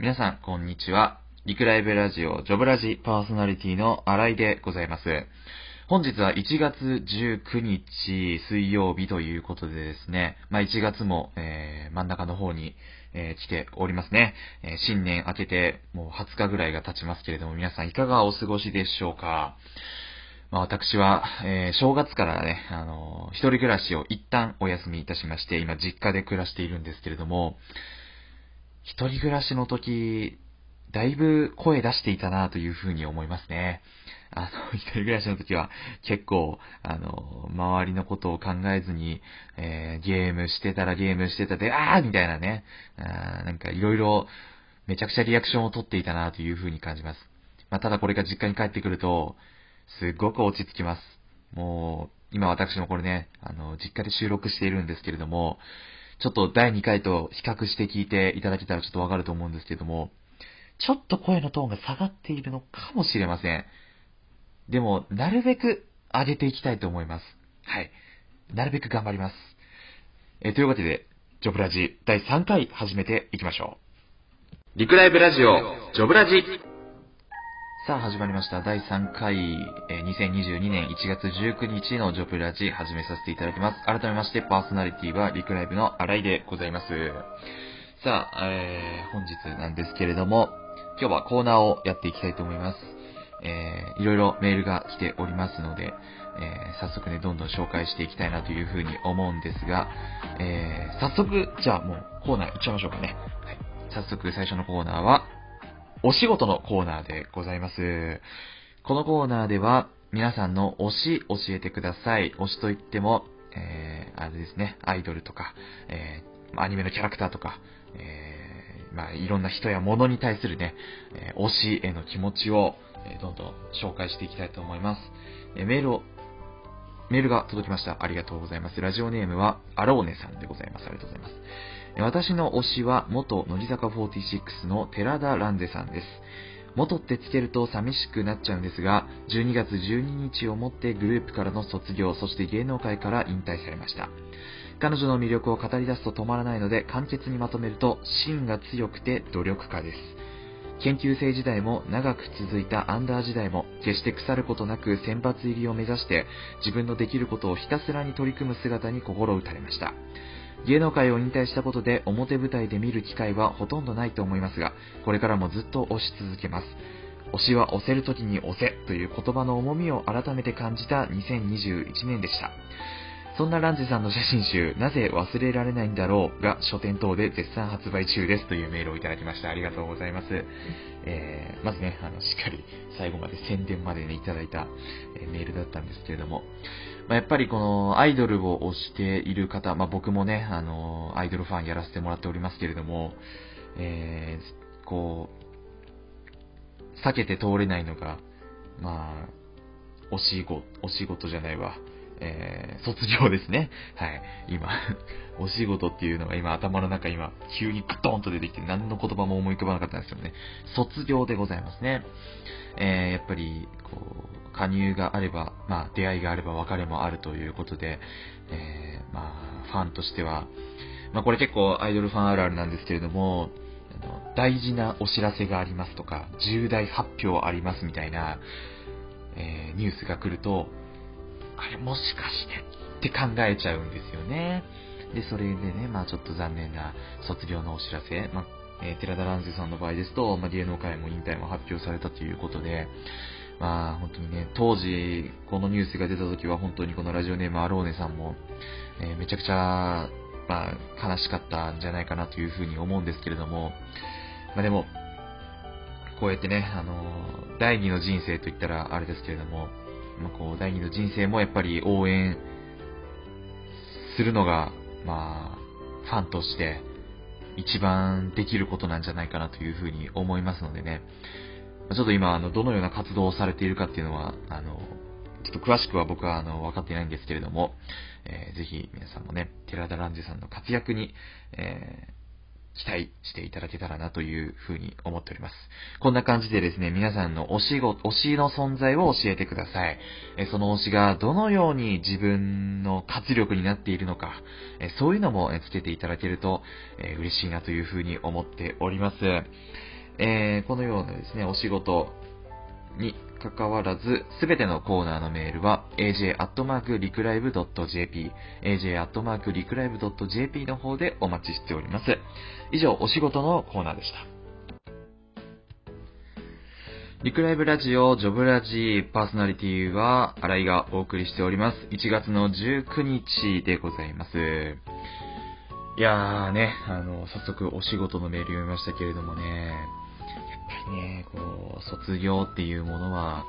皆さん、こんにちは。リクライブラジオ、ジョブラジパーソナリティの新井でございます。本日は1月19日水曜日ということでですね、まあ1月も、えー、真ん中の方に、えー、来ておりますね、えー、新年明けてもう20日ぐらいが経ちますけれども、皆さんいかがお過ごしでしょうかまあ、私は、えー、正月からね、あのー、一人暮らしを一旦お休みいたしまして、今実家で暮らしているんですけれども、一人暮らしの時、だいぶ声出していたなというふうに思いますね。あの、一人暮らしの時は結構、あの、周りのことを考えずに、えー、ゲームしてたらゲームしてたで、あーみたいなね、あなんかいろいろめちゃくちゃリアクションを取っていたなというふうに感じます。まあ、ただこれが実家に帰ってくると、すっごく落ち着きます。もう、今私もこれね、あの、実家で収録しているんですけれども、ちょっと第2回と比較して聞いていただけたらちょっとわかると思うんですけども、ちょっと声のトーンが下がっているのかもしれません。でも、なるべく上げていきたいと思います。はい。なるべく頑張ります。えというわけで、ジョブラジ第3回始めていきましょう。リクライブラジオ、ジョブラジさあ始まりました。第3回、えー、2022年1月19日のジョブラジ始めさせていただきます。改めましてパーソナリティはリクライブの新井でございます。さあ、えー、本日なんですけれども、今日はコーナーをやっていきたいと思います。えー、いろいろメールが来ておりますので、えー、早速ね、どんどん紹介していきたいなというふうに思うんですが、えー、早速、じゃあもうコーナー行っちゃいましょうかね。はい。早速最初のコーナーは、お仕事のコーナーでございます。このコーナーでは、皆さんの推し教えてください。推しといっても、えー、あれですね、アイドルとか、えー、アニメのキャラクターとか、えー、まあ、いろんな人や物に対するね、えー、推しへの気持ちを、え、どんどん紹介していきたいと思います。え、メールを、メールが届きました。ありがとうございます。ラジオネームは、アローネさんでございます。ありがとうございます。私の推しは元乃木坂46の寺田蘭世さんです。元ってつけると寂しくなっちゃうんですが、12月12日をもってグループからの卒業、そして芸能界から引退されました。彼女の魅力を語り出すと止まらないので、簡潔にまとめると、芯が強くて努力家です。研究生時代も長く続いたアンダー時代も決して腐ることなく選抜入りを目指して自分のできることをひたすらに取り組む姿に心打たれました。芸能界を引退したことで表舞台で見る機会はほとんどないと思いますが、これからもずっと押し続けます。推しは押せる時に押せという言葉の重みを改めて感じた2021年でした。そんなランジさんの写真集、なぜ忘れられないんだろうが書店等で絶賛発売中ですというメールをいただきました。ありがとうございます。えー、まずね、あの、しっかり最後まで宣伝までね、いただいた、えメールだったんですけれども、まあ、やっぱりこのアイドルを推している方、まあ、僕もね、あの、アイドルファンやらせてもらっておりますけれども、えー、こう、避けて通れないのが、まあ、お仕事、お仕事じゃないわ。えー、卒業ですね。はい。今、お仕事っていうのが今頭の中今、急にグドンと出てきて何の言葉も思い浮かばなかったんですけどね。卒業でございますね。えー、やっぱり、こう、加入があれば、まあ、出会いがあれば別れもあるということで、えー、まあ、ファンとしては、まあ、これ結構アイドルファンあるあるなんですけれども、あの大事なお知らせがありますとか、重大発表ありますみたいな、えー、ニュースが来ると、あれもしかしてって考えちゃうんですよね。で、それでね、まあちょっと残念な卒業のお知らせ、まあ、えー、寺田蘭世さんの場合ですと、まあ、芸能界も引退も発表されたということで、まあ本当にね、当時、このニュースが出た時は本当にこのラジオネームアローネさんも、えー、めちゃくちゃ、まあ悲しかったんじゃないかなというふうに思うんですけれども、まあでも、こうやってね、あのー、第二の人生と言ったらあれですけれども、まあ、こう、第二の人生もやっぱり応援するのが、まあ、ファンとして一番できることなんじゃないかなというふうに思いますのでね、ちょっと今、あの、どのような活動をされているかっていうのは、あの、ちょっと詳しくは僕はあの、分かっていないんですけれども、えー、ぜひ皆さんもね、寺田蘭ジさんの活躍に、え、期待していただけたらなというふうに思っております。こんな感じでですね、皆さんの推しご、推しの存在を教えてください。えその推しがどのように自分の活力になっているのか、えそういうのもつけていただけると、え嬉しいなというふうに思っております。えー、このようなですね、お仕事に関わらず、すべてのコーナーのメールは aj.reclive.jp aj.reclive.jp の方でお待ちしております。以上、お仕事のコーナーでした。リクライブラジオ、ジョブラジパーソナリティは、新井がお送りしております。1月の19日でございます。いやーね、あの、早速お仕事のメール読みましたけれどもね、ぱりね、こう、卒業っていうものは、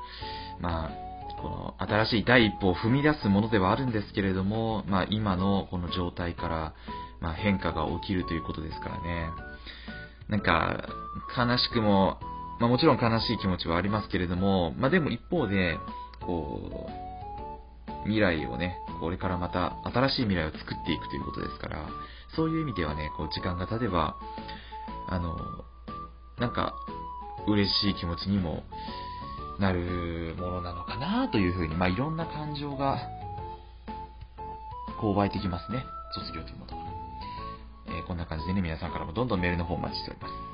まあ、この新しい第一歩を踏み出すものではあるんですけれども、まあ今のこの状態から、まあ、変化が起きるということですからね。なんか、悲しくも、まあもちろん悲しい気持ちはありますけれども、まあでも一方で、こう、未来をね、これからまた新しい未来を作っていくということですから、そういう意味ではね、こう時間が経てば、あの、なんか、嬉しい気持ちにもなるものなのかなというふうに、まあ、いろんな感情が、こう湧いてきますね。卒業というものは。えー、こんな感じでね、皆さんからもどんどんメールの方お待ちしております。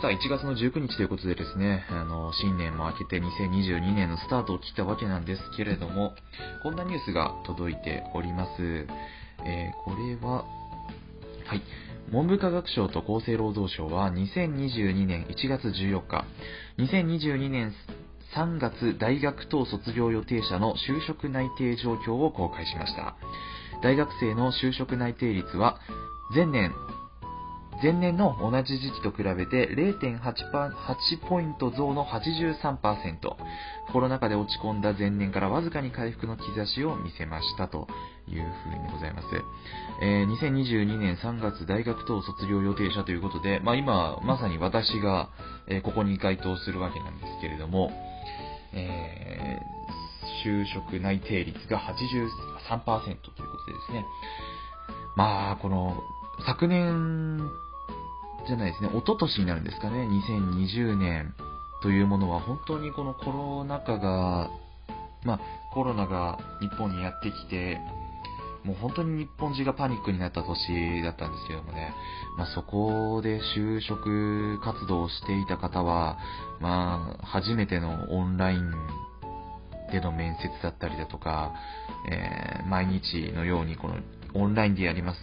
さあ、1月の19日ということでですね、あの、新年も明けて2022年のスタートを切ったわけなんですけれども、こんなニュースが届いております。えー、これは、はい。文部科学省と厚生労働省は2022年1月14日、2022年3月大学等卒業予定者の就職内定状況を公開しました。大学生の就職内定率は前年前年の同じ時期と比べて0.8ポイント増の83%、コロナ禍で落ち込んだ前年からわずかに回復の兆しを見せましたというふうにございます。えー、2022年3月大学等卒業予定者ということで、まあ今、まさに私が、え、ここに該当するわけなんですけれども、えー、就職内定率が83%ということでですね、まあ、この、昨年じゃないですね、一昨年になるんですかね、2020年というものは本当にこのコロナ禍が、まあ、コロナが日本にやってきて、もう本当に日本中がパニックになった年だったんですけどもね、まあ、そこで就職活動をしていた方は、まあ、初めてのオンラインでの面接だったりだとか、えー、毎日のようにこのオンラインでやります、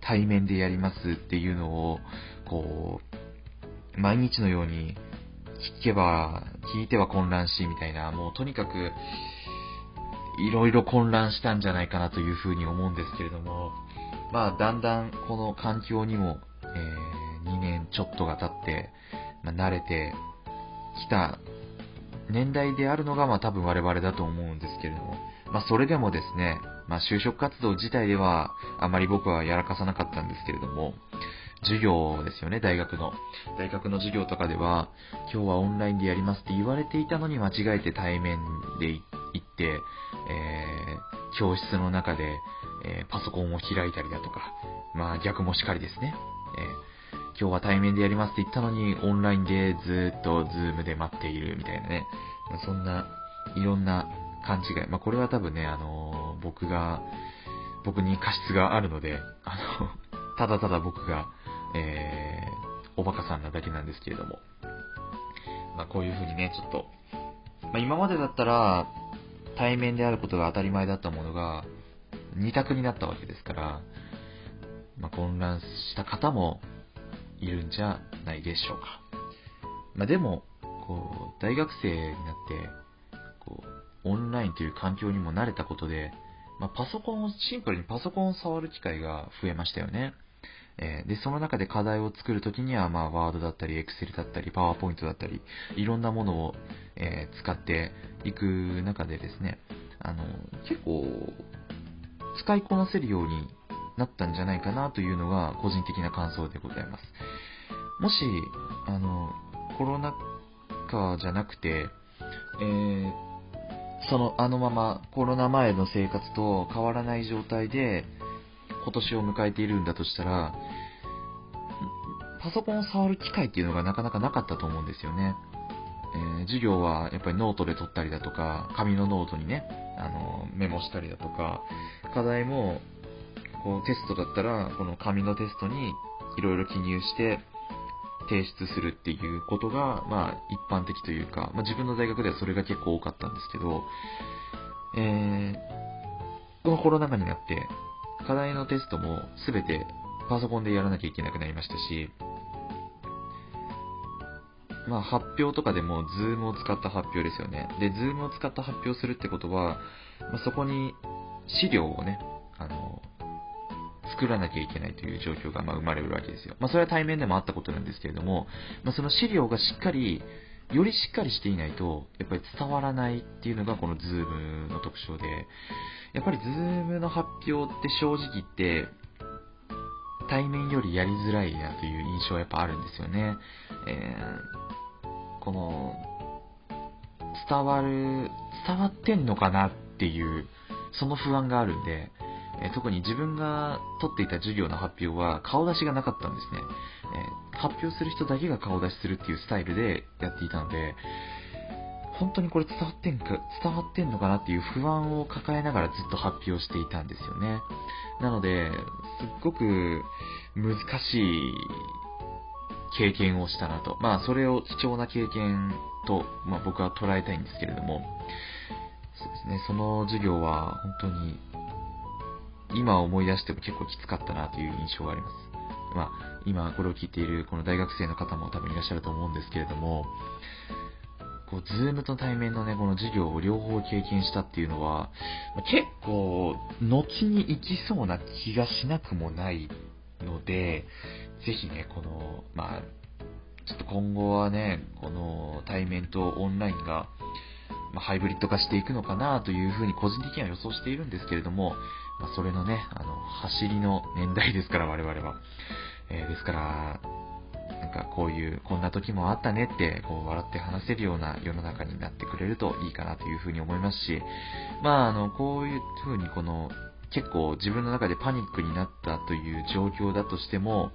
対面でやりますっていうのを、こう、毎日のように聞けば、聞いては混乱し、みたいな、もうとにかく、いろいろ混乱したんじゃないかなというふうに思うんですけれども、まあ、だんだんこの環境にも、えー、2年ちょっとが経って、まあ、慣れてきた年代であるのが、まあ多分我々だと思うんですけれども、まあそれでもですね、まあ就職活動自体ではあまり僕はやらかさなかったんですけれども、授業ですよね、大学の。大学の授業とかでは、今日はオンラインでやりますって言われていたのに間違えて対面で行って、えー、教室の中で、えー、パソコンを開いたりだとか、まあ逆もしかりですね。えー、今日は対面でやりますって言ったのに、オンラインでずっとズームで待っているみたいなね。そんな、いろんな勘違い。まあこれは多分ね、あのー、僕が、僕に過失があるので、あの、ただただ僕が、えー、おバカさんなだけなんですけれども。まあ、こういう風にね、ちょっと、まあ、今までだったら、対面であることが当たり前だったものが、二択になったわけですから、まあ、混乱した方もいるんじゃないでしょうか。まあ、でも、こう、大学生になって、こう、オンラインという環境にも慣れたことで、まあ、パソコンを、シンプルにパソコンを触る機会が増えましたよね。えー、で、その中で課題を作るときには、まあ、ワードだったり、エクセルだったり、パワーポイントだったり、いろんなものを、えー、使っていく中でですね、あの、結構、使いこなせるようになったんじゃないかなというのが個人的な感想でございます。もし、あの、コロナ禍じゃなくて、えー、その、あのままコロナ前の生活と変わらない状態で、今年を迎えているんだとしたら、パソコンを触る機会っていうのがなかなかなかったと思うんですよね。えー、授業はやっぱりノートで取ったりだとか、紙のノートにね、あの、メモしたりだとか、課題も、こうテストだったら、この紙のテストにいろいろ記入して提出するっていうことが、まあ一般的というか、まあ自分の大学ではそれが結構多かったんですけど、えー、このコロナ禍になって、課題のテストもすべてパソコンでやらなきゃいけなくなりましたし、まあ発表とかでも Zoom を使った発表ですよね。で、Zoom を使った発表するってことは、まあ、そこに資料をね、あの、作らなきゃいけないという状況がま生まれるわけですよ。まあ、それは対面でもあったことなんですけれども、まあ、その資料がしっかり、よりしっかりしていないと、やっぱり伝わらないっていうのがこの Zoom の特徴で、やっぱり Zoom の発表って正直言って、対面よりやりづらいなという印象はやっぱあるんですよね。えー、この、伝わる、伝わってんのかなっていう、その不安があるんで、え特に自分が取っていた授業の発表は顔出しがなかったんですね。え発表する人だけが顔出しするっていうスタイルでやっていたので、本当にこれ伝わってんか、伝わってんのかなっていう不安を抱えながらずっと発表していたんですよね。なので、すっごく難しい経験をしたなと。まあ、それを貴重な経験と、まあ、僕は捉えたいんですけれども、そうですね、その授業は本当に今思い出しても結構きつかったなという印象があります。まあ、今これを聞いているこの大学生の方も多分いらっしゃると思うんですけれども、こう、ズームと対面のね、この授業を両方経験したっていうのは、結構、後に行きそうな気がしなくもないので、ぜひね、この、まあ、ちょっと今後はね、この対面とオンラインが、まハイブリッド化していくのかなというふうに個人的には予想しているんですけれども、まあ、それのね、あの、走りの年代ですから、我々は。えー、ですから、なんかこういう、こんな時もあったねって、こう笑って話せるような世の中になってくれるといいかなというふうに思いますし、まあ、あの、こういうふうにこの、結構自分の中でパニックになったという状況だとしても、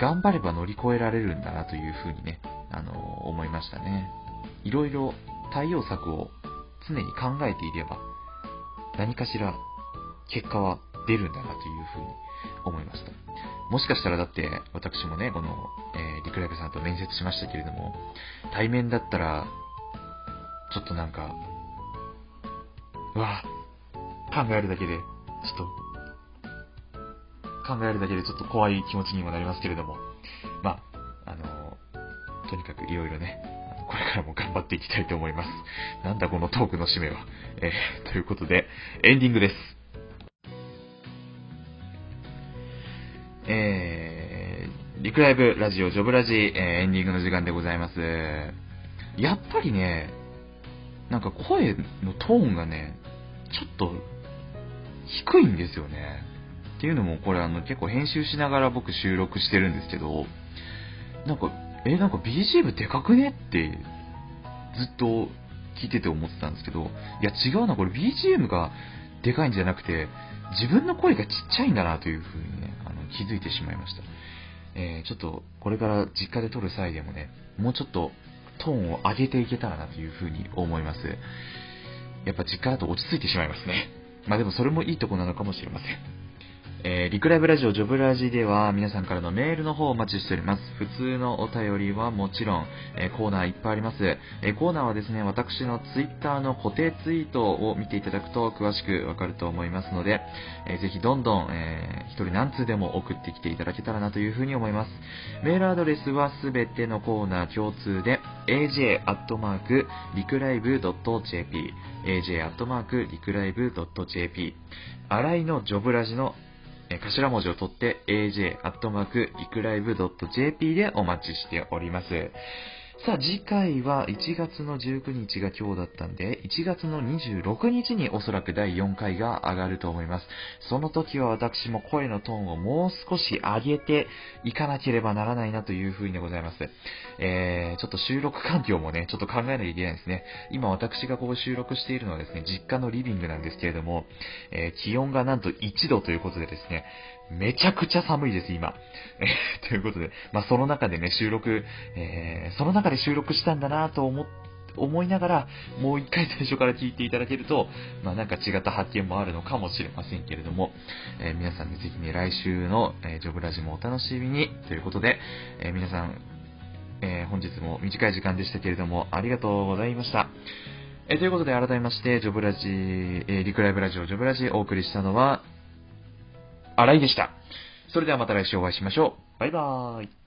頑張れば乗り越えられるんだなというふうにね、あの、思いましたね。いろいろ対応策を常に考えていれば、何かしら結果は出るんだなというふうに思いました。もしかしたらだって、私もね、この、えー、リクライブさんと面接しましたけれども、対面だったら、ちょっとなんか、うわ考えるだけで、ちょっと、考えるだけでちょっと怖い気持ちにもなりますけれども、まあ、あの、とにかくいろいろね、これからも頑張っていきたいと思います。なんだこのトークの締めは。えー、ということで、エンディングです。えー、リクライブラジオ、ジョブラジ、えー、エンディングの時間でございます。やっぱりね、なんか声のトーンがね、ちょっと低いんですよね。っていうのも、これあの結構編集しながら僕収録してるんですけど、なんか、え、なんか BGM でかくね？ってずっと聞いてて思ってたんですけど、いや違うな、これ BGM がでかいんじゃなくて、自分の声がちっちゃいんだなという風にね、気づいてしまいました。えー、ちょっとこれから実家で撮る際でもね、もうちょっとトーンを上げていけたらなという風に思います。やっぱ実家だと落ち着いてしまいますね。まあでもそれもいいとこなのかもしれません。えー、リクライブラジオ、ジョブラジでは皆さんからのメールの方をお待ちしております。普通のお便りはもちろん、えー、コーナーいっぱいあります。えー、コーナーはですね、私のツイッターの固定ツイートを見ていただくと詳しくわかると思いますので、えー、ぜひどんどん、えー、一人何通でも送ってきていただけたらなというふうに思います。メールアドレスはすべてのコーナー共通で、aj.licrive.jp aj.licrive.jp 新井のジョブラジのえ頭文字を取って aj.iclive.jp でお待ちしております。さあ、次回は1月の19日が今日だったんで、1月の26日におそらく第4回が上がると思います。その時は私も声のトーンをもう少し上げていかなければならないなというふうにでございます。えー、ちょっと収録環境もね、ちょっと考えなきゃいけないですね。今私がこう収録しているのはですね、実家のリビングなんですけれども、えー、気温がなんと1度ということでですね、めちゃくちゃ寒いです、今。えということで、まあ、その中でね、収録、えー、その中で収録したんだなと思思いながら、もう一回最初から聞いていただけると、まあ、なんか違った発見もあるのかもしれませんけれども、えー、皆さんね、ぜひね、来週の、えー、ジョブラジもお楽しみに、ということで、えー、皆さん、え本日も短い時間でしたけれども、ありがとうございました。えということで、改めまして、ジョブラジ、えリクライブラジオジョブラジお送りしたのは、新井でした。それではまた来週お会いしましょう。バイバーイ。